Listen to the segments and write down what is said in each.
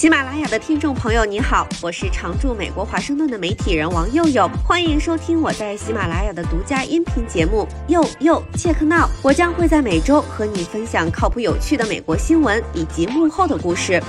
喜马拉雅的听众朋友，你好，我是常驻美国华盛顿的媒体人王佑佑，欢迎收听我在喜马拉雅的独家音频节目《佑佑切克闹》。我将会在每周和你分享靠谱有趣的美国新闻以及幕后的故事。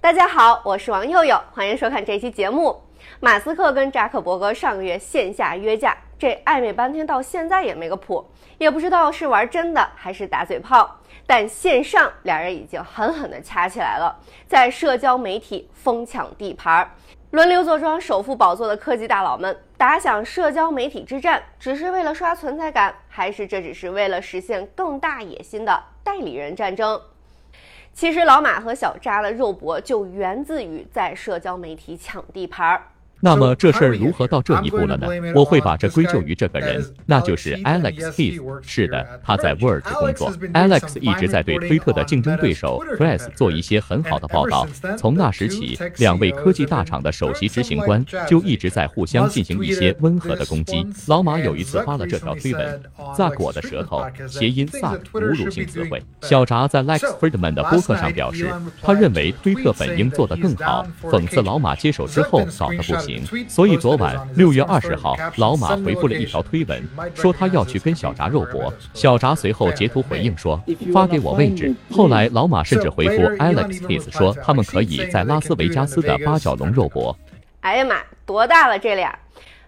大家好，我是王佑佑，欢迎收看这期节目。马斯克跟扎克伯格上个月线下约架，这暧昧半天到现在也没个谱，也不知道是玩真的还是打嘴炮。但线上俩人已经狠狠地掐起来了，在社交媒体疯抢地盘儿，轮流坐庄首富宝座的科技大佬们打响社交媒体之战，只是为了刷存在感，还是这只是为了实现更大野心的代理人战争？其实老马和小扎的肉搏就源自于在社交媒体抢地盘儿。那么这事儿如何到这一步了呢？我会把这归咎于这个人，那就是 Alex Heath。是的，他在 Word 工作。Alex 一直在对推特的竞争对手 Threads 做一些很好的报道。从那时起，两位科技大厂的首席执行官就一直在互相进行一些温和的攻击。老马有一次发了这条推文：“Zack 我的舌头”，谐音 Zuck 侮辱性词汇。小扎在 Lex Friedman 的播客上表示，他认为推特本应做得更好，讽刺老马接手之后搞得不行。所以昨晚六月二十号，老马回复了一条推文，说他要去跟小扎肉搏。小扎随后截图回应说发给我位置。后来老马甚至回复 Alex Keys 说他们可以在拉斯维加斯的八角笼肉搏。哎呀妈，多大了这俩？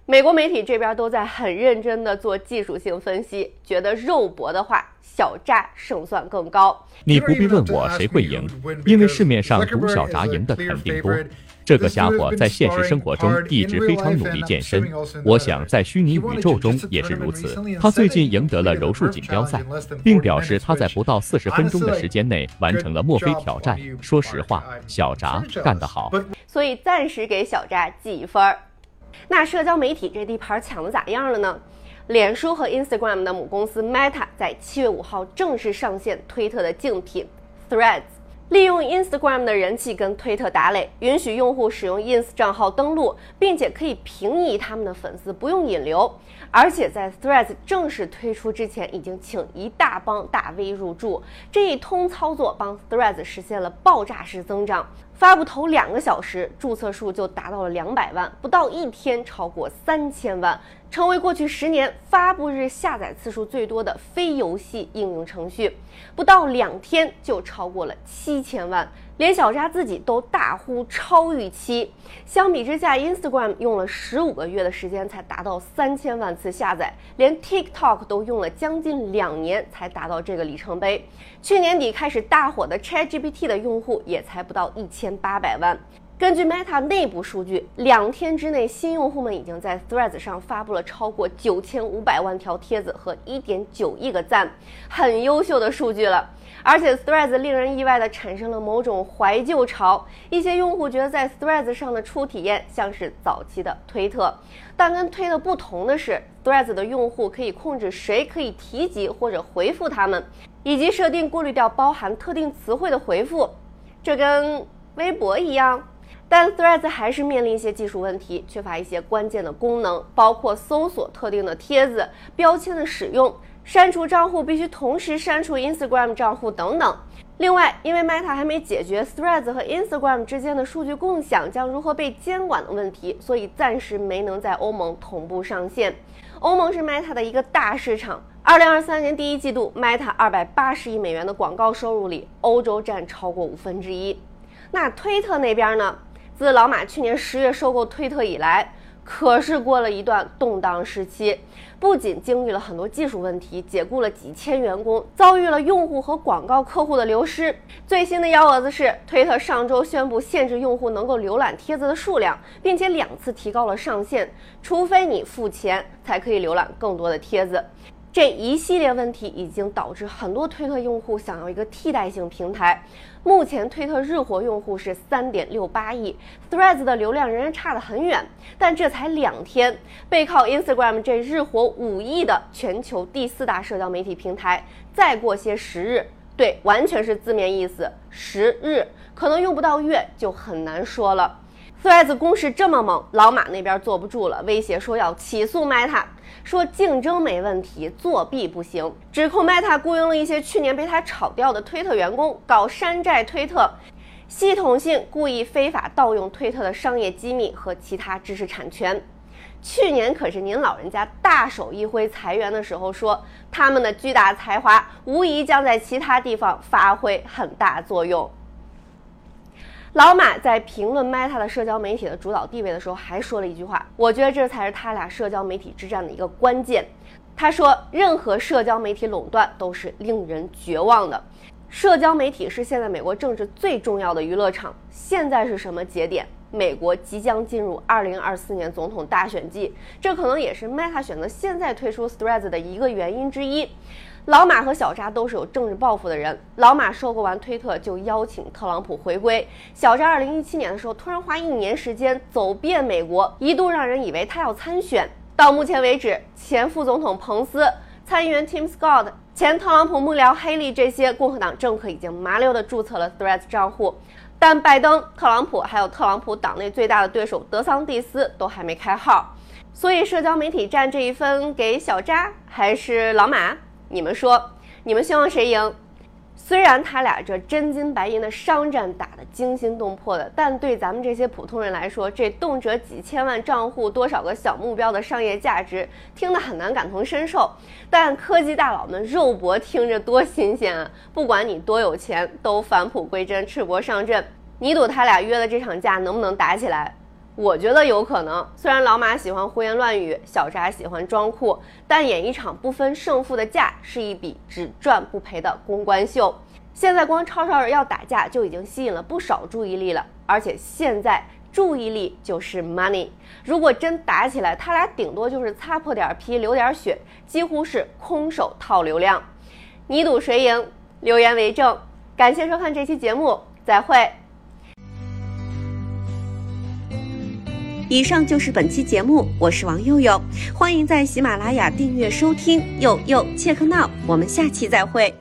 美国媒体这边都在很认真的做技术性分析，觉得肉搏的话，小扎胜算更高。你不必问我谁会赢，因为市面上赌小扎赢的肯定多。这个家伙在现实生活中一直非常努力健身，我想在虚拟宇宙中也是如此。他最近赢得了柔术锦标赛，并表示他在不到四十分钟的时间内完成了墨菲挑战。说实话，小扎干得好，所以暂时给小扎记一分儿。那社交媒体这地盘抢的咋样了呢？脸书和 Instagram 的母公司 Meta 在七月五号正式上线推特的竞品 Threads。利用 Instagram 的人气跟推特打垒，允许用户使用 Ins 账号登录，并且可以平移他们的粉丝，不用引流。而且在 Threads 正式推出之前，已经请一大帮大 V 入驻，这一通操作帮 Threads 实现了爆炸式增长。发布头两个小时，注册数就达到了两百万，不到一天超过三千万，成为过去十年发布日下载次数最多的非游戏应用程序。不到两天就超过了七千万。连小扎自己都大呼超预期。相比之下，Instagram 用了十五个月的时间才达到三千万次下载，连 TikTok 都用了将近两年才达到这个里程碑。去年底开始大火的 ChatGPT 的用户也才不到一千八百万。根据 Meta 内部数据，两天之内，新用户们已经在 Threads 上发布了超过九千五百万条帖子和一点九亿个赞，很优秀的数据了。而且 Threads 令人意外地产生了某种怀旧潮，一些用户觉得在 Threads 上的初体验像是早期的推特，但跟推特不同的是，Threads 的用户可以控制谁可以提及或者回复他们，以及设定过滤掉包含特定词汇的回复，这跟微博一样。但 Threads 还是面临一些技术问题，缺乏一些关键的功能，包括搜索特定的帖子、标签的使用、删除账户必须同时删除 Instagram 账户等等。另外，因为 Meta 还没解决 Threads 和 Instagram 之间的数据共享将如何被监管的问题，所以暂时没能在欧盟同步上线。欧盟是 Meta 的一个大市场，二零二三年第一季度，Meta 二百八十亿美元的广告收入里，欧洲占超过五分之一。那推特那边呢？自老马去年十月收购推特以来，可是过了一段动荡时期，不仅经历了很多技术问题，解雇了几千员工，遭遇了用户和广告客户的流失。最新的幺蛾子是，推特上周宣布限制用户能够浏览帖子的数量，并且两次提高了上限，除非你付钱才可以浏览更多的帖子。这一系列问题已经导致很多推特用户想要一个替代性平台。目前推特日活用户是三点六八亿，Threads 的流量仍然差得很远。但这才两天，背靠 Instagram 这日活五亿的全球第四大社交媒体平台，再过些时日，对，完全是字面意思，时日可能用不到月就很难说了。Threads 攻势这么猛，老马那边坐不住了，威胁说要起诉 Meta。说竞争没问题，作弊不行，指控 Meta 雇佣了一些去年被他炒掉的推特员工搞山寨推特。系统性故意非法盗用推特的商业机密和其他知识产权。去年可是您老人家大手一挥裁员的时候说，他们的巨大才华无疑将在其他地方发挥很大作用。老马在评论 Meta 的社交媒体的主导地位的时候，还说了一句话，我觉得这才是他俩社交媒体之战的一个关键。他说：“任何社交媒体垄断都是令人绝望的。社交媒体是现在美国政治最重要的娱乐场。现在是什么节点？美国即将进入2024年总统大选季，这可能也是 Meta 选择现在推出 Threads 的一个原因之一。”老马和小扎都是有政治抱负的人。老马收购完推特就邀请特朗普回归。小扎二零一七年的时候突然花一年时间走遍美国，一度让人以为他要参选。到目前为止，前副总统彭斯、参议员 Tim Scott、前特朗普幕僚黑利这些共和党政客已经麻溜的注册了 Threads 账户，但拜登、特朗普还有特朗普党内最大的对手德桑蒂斯都还没开号。所以社交媒体战这一分给小扎还是老马？你们说，你们希望谁赢？虽然他俩这真金白银的商战打得惊心动魄的，但对咱们这些普通人来说，这动辄几千万账户、多少个小目标的商业价值，听得很难感同身受。但科技大佬们肉搏听着多新鲜啊！不管你多有钱，都返璞归真，赤膊上阵。你赌他俩约的这场架能不能打起来？我觉得有可能，虽然老马喜欢胡言乱语，小扎喜欢装酷，但演一场不分胜负的架是一笔只赚不赔的公关秀。现在光吵吵着要打架就已经吸引了不少注意力了，而且现在注意力就是 money。如果真打起来，他俩顶多就是擦破点皮流点血，几乎是空手套流量。你赌谁赢？留言为证。感谢收看这期节目，再会。以上就是本期节目，我是王佑佑，欢迎在喜马拉雅订阅收听佑佑切克闹，我们下期再会。